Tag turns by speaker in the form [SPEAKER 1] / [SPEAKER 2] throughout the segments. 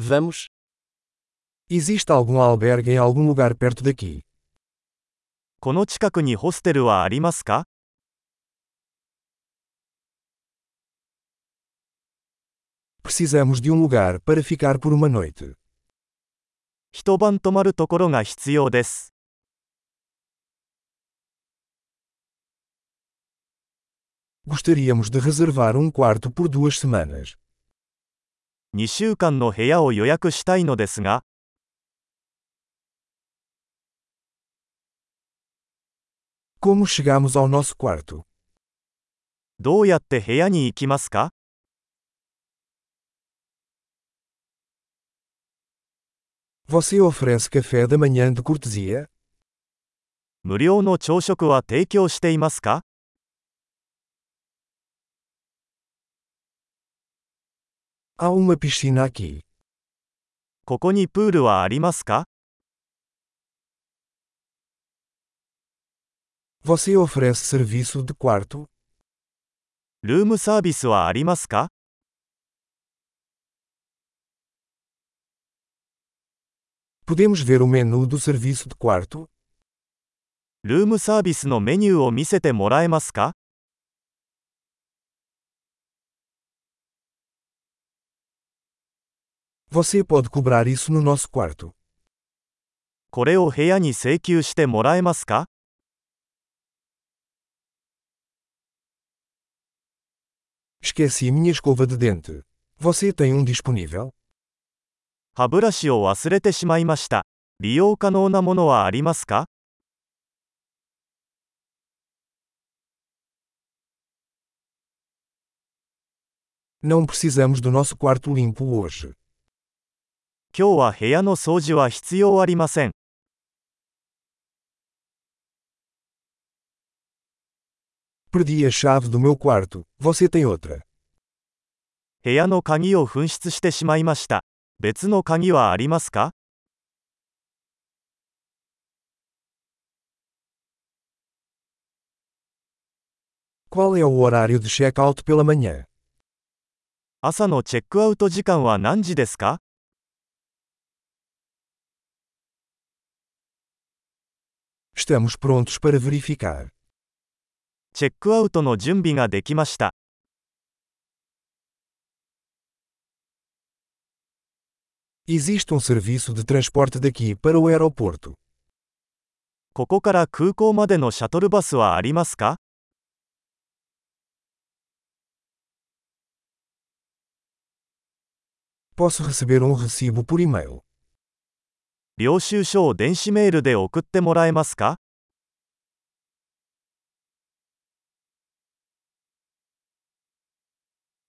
[SPEAKER 1] Vamos.
[SPEAKER 2] Existe algum albergue em algum lugar perto daqui?
[SPEAKER 3] この近くにホステルはありますか
[SPEAKER 2] Precisamos de um lugar para ficar por uma noite.
[SPEAKER 3] 一晩泊まるところが必要です。
[SPEAKER 2] Gostaríamos de reservar um quarto por duas semanas.
[SPEAKER 3] 2週間の部屋を予約したいのですが、
[SPEAKER 2] Como chegamos ao nosso quarto?
[SPEAKER 3] どうやって部屋に行きますか
[SPEAKER 2] Você oferece café da manhã de cortesia?
[SPEAKER 3] 無料の朝食は提供していますか
[SPEAKER 2] Há uma piscina aqui.
[SPEAKER 3] ここにプールはありますか
[SPEAKER 2] Você oferece serviço de quarto?
[SPEAKER 3] ルームサービスはありますか
[SPEAKER 2] Podemos ver o menu do serviço de quarto?
[SPEAKER 3] ルームサービスのメニューを見せてもらえますか
[SPEAKER 2] Você pode cobrar isso no nosso quarto.
[SPEAKER 3] これを部屋に請求してもらえますか
[SPEAKER 2] Esqueci minha escova de dente. Você tem um disponível?
[SPEAKER 3] 歯ブラシを忘れてしまいました。利用可能なものはありますか
[SPEAKER 2] Não precisamos do nosso quarto limpo hoje.
[SPEAKER 3] 今日は部屋の掃除は必要ありません。
[SPEAKER 2] Perdi a chave do meu quarto. Você tem outra?
[SPEAKER 3] 部屋の鍵を紛失してしまいました。別の鍵はありますか
[SPEAKER 2] Qual é o horário de check-out pela manhã?
[SPEAKER 3] 朝のチェックアウト時間は何時ですか
[SPEAKER 2] Estamos prontos para verificar.
[SPEAKER 3] チェックアウトの準備ができました。
[SPEAKER 2] Existe um serviço de transporte daqui para o aeroporto.
[SPEAKER 3] ここから空港までのシャトルバスはありますか
[SPEAKER 2] Posso receber um recibo por e-mail.
[SPEAKER 3] 領収書を電子メールで送ってもらえますか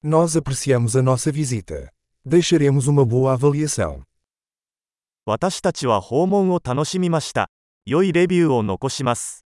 [SPEAKER 2] Nós apreciamos a nossa visita. Deixaremos uma boa avaliação.
[SPEAKER 3] 私たちは訪問を楽しみました。良いレビューを残します。